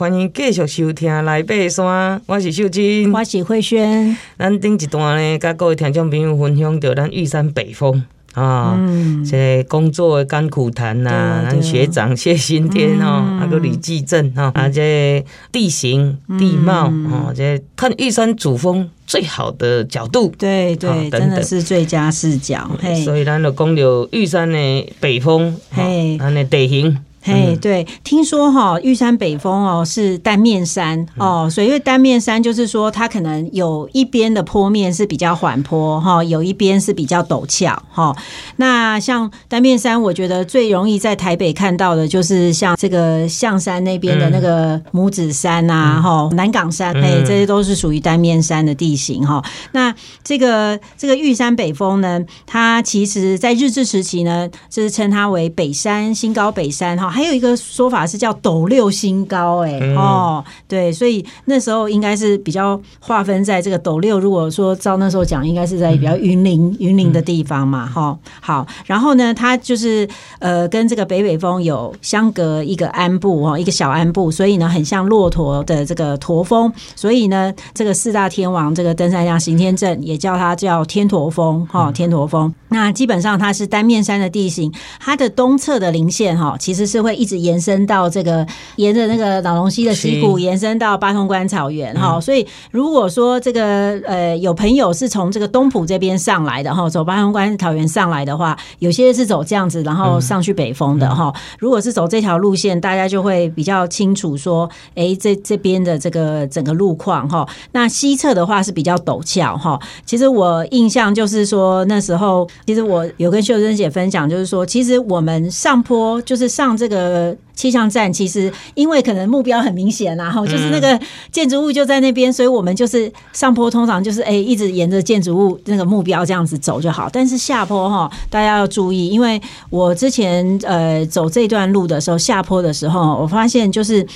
欢迎继续收听《来爬山》，我是秀真，我是慧萱。咱顶一段呢，甲各位听众朋友分享着咱玉山北峰啊，嗯、这个工作的甘苦谈呐，咱学长谢新天哦，那个李继正哈，啊，这个、地形地貌哦，嗯、这个、看玉山主峰最好的角度，对对，对等等。真的是最佳视角。嘿。所以咱就讲到玉山的北峰，嘿，咱的地形。嘿，对，听说哈玉山北峰哦是单面山哦，所以因为单面山就是说它可能有一边的坡面是比较缓坡哈，有一边是比较陡峭哈。那像单面山，我觉得最容易在台北看到的就是像这个象山那边的那个母子山呐，哈，南港山，哎，这些都是属于单面山的地形哈。那这个这个玉山北峰呢，它其实在日治时期呢，就是称它为北山，新高北山哈。还有一个说法是叫斗六新高，哎哦，对，所以那时候应该是比较划分在这个斗六。如果说照那时候讲，应该是在比较云林云林的地方嘛，哈。好，然后呢，它就是呃跟这个北北风有相隔一个鞍部哦，一个小鞍部，所以呢很像骆驼的这个驼峰。所以呢，这个四大天王这个登山家行天镇也叫它叫天驼峰哈，天驼峰。那基本上它是单面山的地形，它的东侧的零线哈其实是。会一直延伸到这个，沿着那个老龙溪的溪谷延伸到八通关草原哈，嗯、所以如果说这个呃有朋友是从这个东浦这边上来的哈，走八通关草原上来的话，有些是走这样子，然后上去北峰的哈。嗯、如果是走这条路线，大家就会比较清楚说，哎，这这边的这个整个路况哈。那西侧的话是比较陡峭哈。其实我印象就是说那时候，其实我有跟秀珍姐分享，就是说，其实我们上坡就是上这个。呃，气象站其实因为可能目标很明显，然后就是那个建筑物就在那边，所以我们就是上坡，通常就是哎，一直沿着建筑物那个目标这样子走就好。但是下坡哈，大家要注意，因为我之前呃走这段路的时候，下坡的时候，我发现就是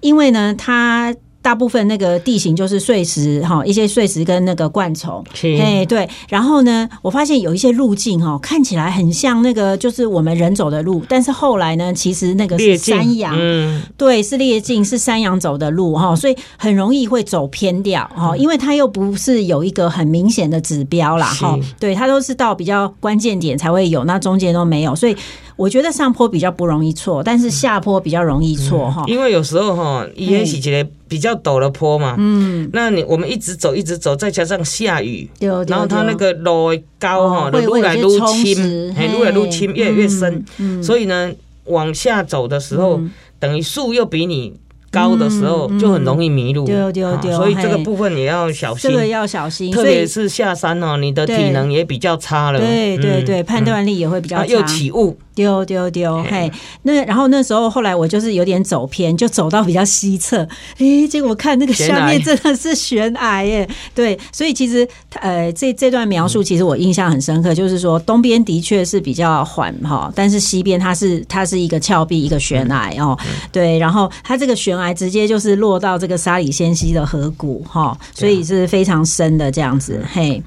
因为呢，它。大部分那个地形就是碎石哈，一些碎石跟那个灌丛，哎对，然后呢，我发现有一些路径哈，看起来很像那个就是我们人走的路，但是后来呢，其实那个是山羊，嗯，对，是裂径，是山羊走的路哈，所以很容易会走偏掉哈，因为它又不是有一个很明显的指标啦哈，对，它都是到比较关键点才会有，那中间都没有，所以。我觉得上坡比较不容易错，但是下坡比较容易错哈。因为有时候哈，也是一个比较陡的坡嘛。嗯，那你我们一直走一直走，再加上下雨，然后它那个路高哈，路来路深，路来路深，越来越深。所以呢，往下走的时候，等于树又比你。高的时候就很容易迷路，对对对，所以这个部分也要小心，这个要小心，特别是下山哦，你的体能也比较差了，对对对，判断力也会比较差，又起雾，丢丢丢，嘿，那然后那时候后来我就是有点走偏，就走到比较西侧，诶，结果看那个下面真的是悬崖耶，对，所以其实呃这这段描述其实我印象很深刻，就是说东边的确是比较缓哈，但是西边它是它是一个峭壁一个悬崖哦，对，然后它这个悬崖。直接就是落到这个沙里仙溪的河谷哈，所以是非常深的这样子嘿。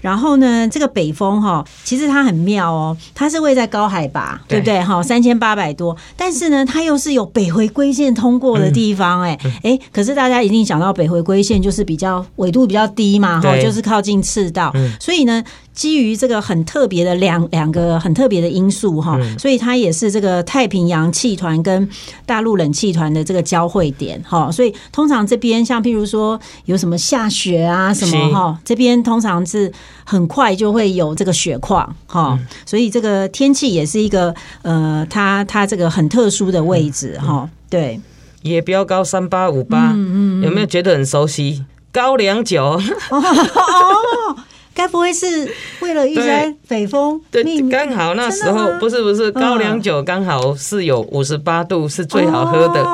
然后呢，这个北风哈，其实它很妙哦，它是位在高海拔，对。不对？哈？三千八百多，但是呢，它又是有北回归线通过的地方哎哎，可是大家一定想到北回归线就是比较纬度比较低嘛哈，就是靠近赤道，所以呢。基于这个很特别的两两个很特别的因素哈，所以它也是这个太平洋气团跟大陆冷气团的这个交汇点哈，所以通常这边像譬如说有什么下雪啊什么哈，这边通常是很快就会有这个雪况哈，所以这个天气也是一个呃，它它这个很特殊的位置哈，对，野标高三八五八，有没有觉得很熟悉？高粱酒。哦。该不会是为了玉山北风？对，刚好那时候不是不是高粱酒刚好是有五十八度是最好喝的，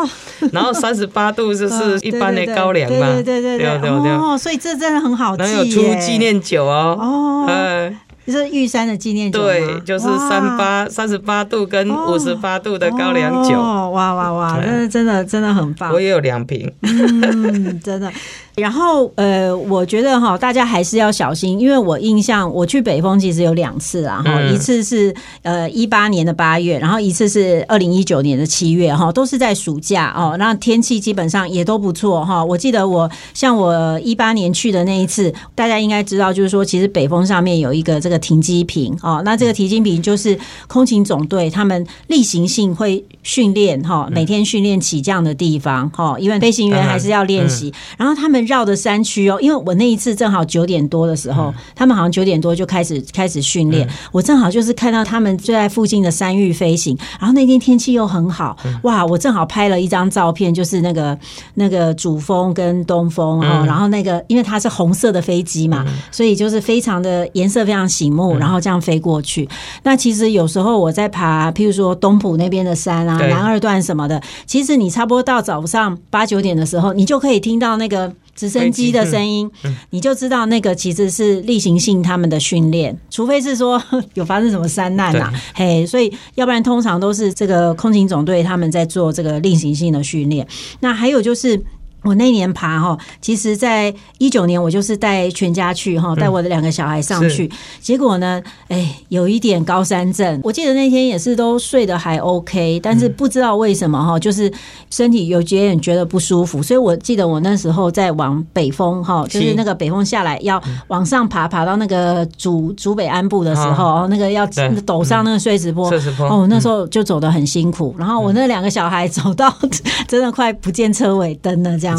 然后三十八度 就是一般的高粱嘛。对对对对对哦，所以这真的很好记。然后有出纪念酒哦。哦，嗯，就是玉山的纪念酒。对，就是三八三十八度跟五十八度的高粱酒。哇哇哇！真的真的真的很棒。我也有两瓶。嗯，真的。然后呃，我觉得哈，大家还是要小心，因为我印象我去北风其实有两次啊，哈、嗯，一次是呃一八年的八月，然后一次是二零一九年的七月，哈，都是在暑假哦，那天气基本上也都不错哈。我记得我像我一八年去的那一次，大家应该知道，就是说其实北风上面有一个这个停机坪哦，那这个停机坪就是空勤总队他们例行性会训练哈，每天训练起降的地方哈，因为飞行员还是要练习，然后他们。绕的山区哦，因为我那一次正好九点多的时候，嗯、他们好像九点多就开始开始训练，嗯、我正好就是看到他们就在附近的山域飞行，然后那天天气又很好，嗯、哇！我正好拍了一张照片，就是那个那个主峰跟东峰啊，嗯、然后那个因为它是红色的飞机嘛，嗯、所以就是非常的颜色非常醒目，然后这样飞过去。嗯、那其实有时候我在爬，譬如说东浦那边的山啊，南二段什么的，其实你差不多到早上八九点的时候，你就可以听到那个。直升机的声音，你就知道那个其实是例行性他们的训练，除非是说 有发生什么山难呐、啊，嘿，所以要不然通常都是这个空勤总队他们在做这个例行性的训练。那还有就是。我那年爬哈，其实在一九年，我就是带全家去哈，带我的两个小孩上去。结果呢，哎，有一点高山症。我记得那天也是都睡得还 OK，但是不知道为什么哈，就是身体有点觉得不舒服。所以我记得我那时候在往北峰哈，就是那个北峰下来要往上爬，爬到那个主主北安部的时候，那个要陡上那个碎石坡，哦，那时候就走得很辛苦。然后我那两个小孩走到 真的快不见车尾灯了，这样。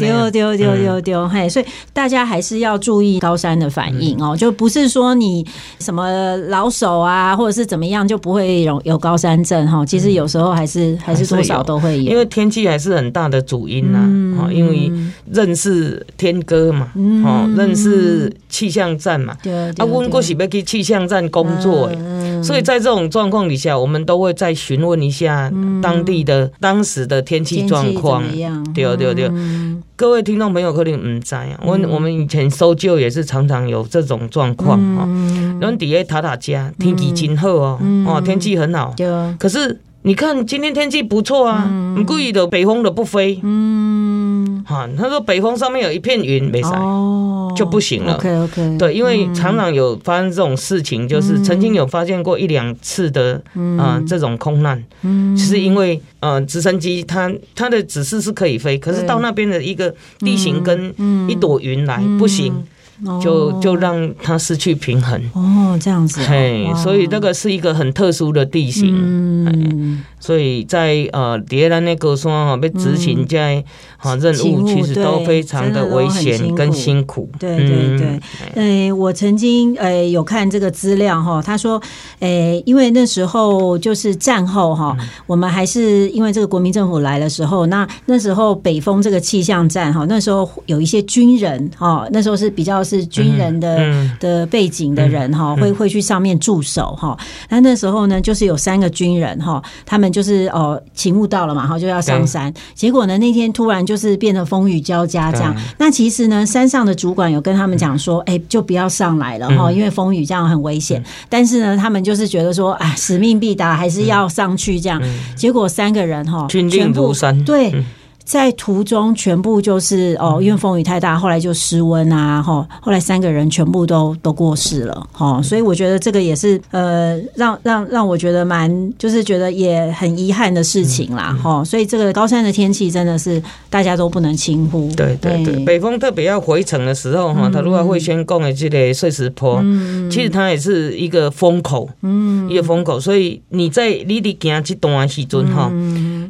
丢丢丢丢丢，嘿！所以大家还是要注意高山的反应哦，就不是说你什么老手啊，或者是怎么样就不会有有高山症哈。其实有时候还是还是多少都会有，因为天气还是很大的主因呐。因为认识天哥嘛，哦，认识气象站嘛，啊，我们过去要去气象站工作，所以在这种状况底下，我们都会再询问一下当地的当时的天气状况，对。对对，各位听众朋友可能唔知啊，我我们以前搜救也是常常有这种状况哈。然后底下塔塔家天气真好哦，哦天气很好，可是你看今天天气不错啊，故意的北风的不飞，嗯，哈，他说北风上面有一片云没晒，哦，就不行了。OK OK，对，因为常常有发生这种事情，就是曾经有发现过一两次的啊这种空难，嗯，是因为。呃，直升机它它的指示是可以飞，可是到那边的一个地形跟一朵云来不行，就就让它失去平衡。哦，这样子。嘿，所以那个是一个很特殊的地形。嗯。所以在呃，叠兰那个山哈被执行在哈任务，其实都非常的危险跟辛苦。对对对，呃，我曾经呃有看这个资料哈，他说，呃，因为那时候就是战后哈，我们还是因为这个国民政府来的时候，那那时候北风这个气象站哈，那时候有一些军人哈，那时候是比较是军人的的背景的人哈，会会去上面驻守哈。那那时候呢，就是有三个军人哈，他们。就是哦，勤务到了嘛，哈就要上山。结果呢，那天突然就是变得风雨交加这样。那其实呢，山上的主管有跟他们讲说，哎、就不要上来了哈，嗯、因为风雨这样很危险。嗯、但是呢，他们就是觉得说，啊，使命必达，还是要上去这样。嗯、结果三个人哈，军令如山，对。嗯在途中全部就是哦，因为风雨太大，后来就失温啊，哈，后来三个人全部都都过世了，哈，所以我觉得这个也是呃，让让让我觉得蛮就是觉得也很遗憾的事情啦，哈，所以这个高山的天气真的是大家都不能轻忽。对对对，北风特别要回程的时候哈，他如果会先供的这个碎石坡，嗯其实它也是一个风口，嗯，一个风口，所以你在你的行这段时阵哈，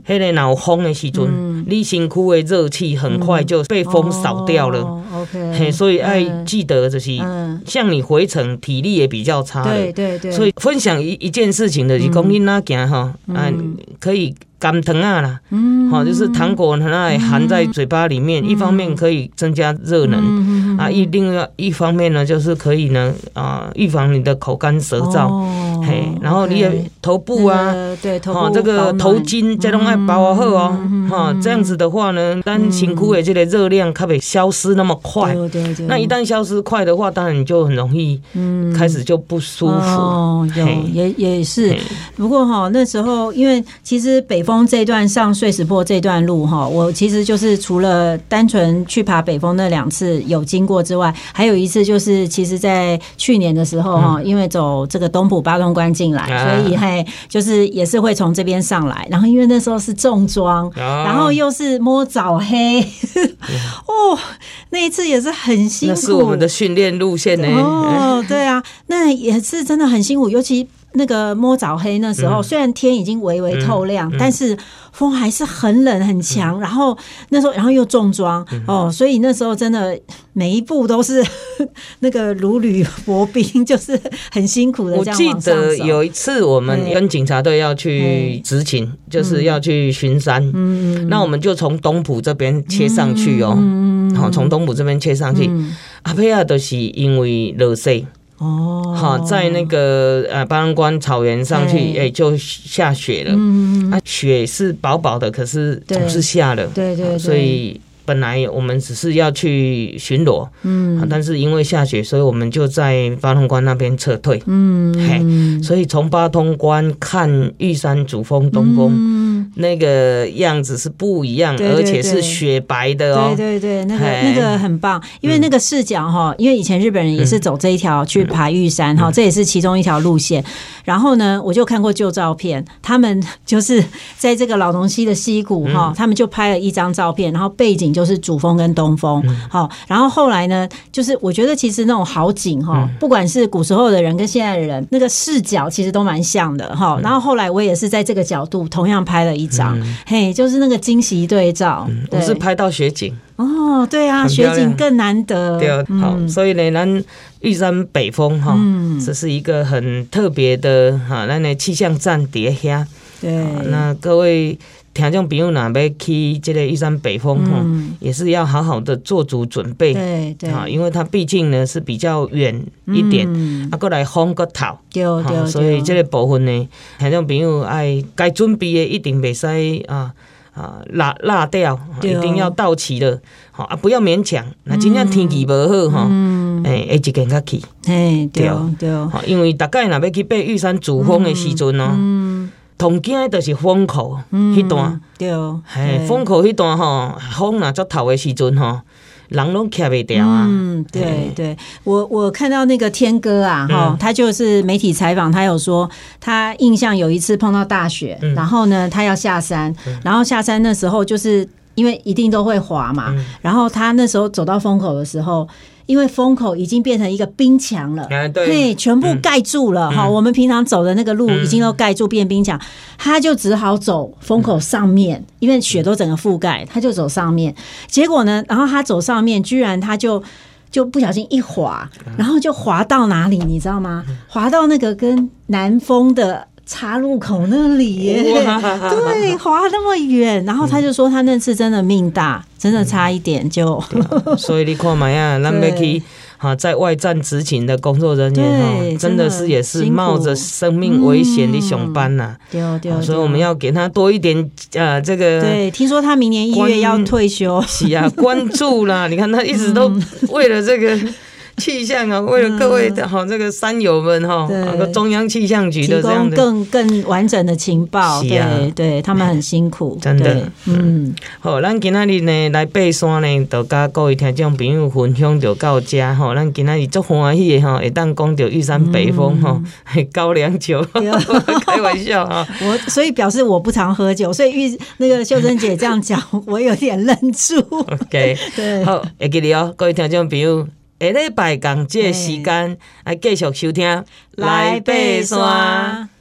黑个有风的时阵，你。辛苦的热气很快就被风扫掉了。OK，所以爱记得就是，像你回程体力也比较差。对对对。所以分享一一件事情的，是讲你那件哈，嗯，可以甘糖啊啦，嗯，好，就是糖果它含在嘴巴里面，一方面可以增加热能，啊，一另外一方面呢，就是可以呢啊，预防你的口干舌燥。嘿，然后你也头部啊，对，头部这个头巾这种爱包好哦，哈，这样子的话呢，当辛苦的这个热量它会消失那么快？对对对。那一旦消失快的话，当然你就很容易，开始就不舒服。哦，有也也是。不过哈，那时候因为其实北峰这段上碎石坡这段路哈，我其实就是除了单纯去爬北峰那两次有经过之外，还有一次就是其实在去年的时候哈，因为走这个东埔八通关进来，所以嘿，就是也是会从这边上来。然后因为那时候是重装，然后又是摸早黑，哦，那一次也是很辛苦。那是我们的训练路线呢。哦，对啊，那也是真的很辛苦，尤其。那个摸早黑那时候，虽然天已经微微透亮，但是风还是很冷很强。然后那时候，然后又重装哦，所以那时候真的每一步都是 那个如履薄冰，就是很辛苦的。我记得有一次我们跟警察队要去执勤，就是要去巡山，嗯那我们就从东浦这边切上去哦，好，从东浦这边切上去，阿佩亚都是因为落雪。哦，好，在那个呃八通关草原上去，哎、欸，就下雪了。嗯，啊，雪是薄薄的，可是总是下了。对对，对，所以本来我们只是要去巡逻，嗯，但是因为下雪，所以我们就在八通关那边撤退。嗯，嘿，所以从八通关看玉山主峰东峰。嗯那个样子是不一样，而且是雪白的哦。对对对，那个那个很棒，因为那个视角哈，因为以前日本人也是走这一条去爬玉山哈，这也是其中一条路线。然后呢，我就看过旧照片，他们就是在这个老农溪的溪谷哈，他们就拍了一张照片，然后背景就是主峰跟东峰。好，然后后来呢，就是我觉得其实那种好景哈，不管是古时候的人跟现在的人，那个视角其实都蛮像的哈。然后后来我也是在这个角度同样拍了一。一张，嘿，就是那个惊喜对照，我是拍到雪景。哦，对啊，雪景更难得，对，好，所以呢，咱玉山北峰哈，这是一个很特别的哈，那那气象站叠下，对，那各位。听众朋友，若要去这个玉山北峰哈，嗯、也是要好好的做足准备。对对，因为它毕竟呢是比较远一点，嗯、啊，过来风个头，对对，所以这个部分呢，听众朋友爱该准备的一定袂使啊啊落落掉，一定要到齐了，好啊，不要勉强。那今天天气无好哈，哎，一件较去，哎，对对，因为大概若要去爬玉山主峰的时阵哦。嗯同惊的就是风口，迄段，对，嘿，风口迄段吼，风若足头的时阵吼，人拢徛袂掉啊。嗯，对对，我我看到那个天哥啊，哈，他就是媒体采访，他有说他印象有一次碰到大雪，然后呢，他要下山，然后下山那时候就是因为一定都会滑嘛，然后他那时候走到风口的时候。因为风口已经变成一个冰墙了，对，全部盖住了哈。我们平常走的那个路已经都盖住变冰墙，他就只好走风口上面，因为雪都整个覆盖，他就走上面。结果呢，然后他走上面，居然他就就不小心一滑，然后就滑到哪里，你知道吗？滑到那个跟南风的。岔路口那里耶，对，滑那么远，然后他就说他那次真的命大，真的差一点就。所以你看嘛呀，那边去哈在外站执勤的工作人员哈，真的是也是冒着生命危险的上班呐。对对，所以我们要给他多一点呃这个。对，听说他明年一月要退休。是啊，关注啦，你看他一直都为了这个。气象啊，为了各位的好这个山友们哈，那个中央气象局的这样。的更更完整的情报，对对，他们很辛苦，真的，嗯，好，咱今仔日呢来爬山呢，就甲各位听众朋友分享就到这哈，咱今仔日足欢喜的哈，会当讲到玉山北峰哈，高粱酒，开玩笑哈，我所以表示我不常喝酒，所以玉那个秀珍姐这样讲，我有点愣住。OK，对，好，会记得哦，各位听众朋友。下礼拜共这个时间来继续收听来爬山。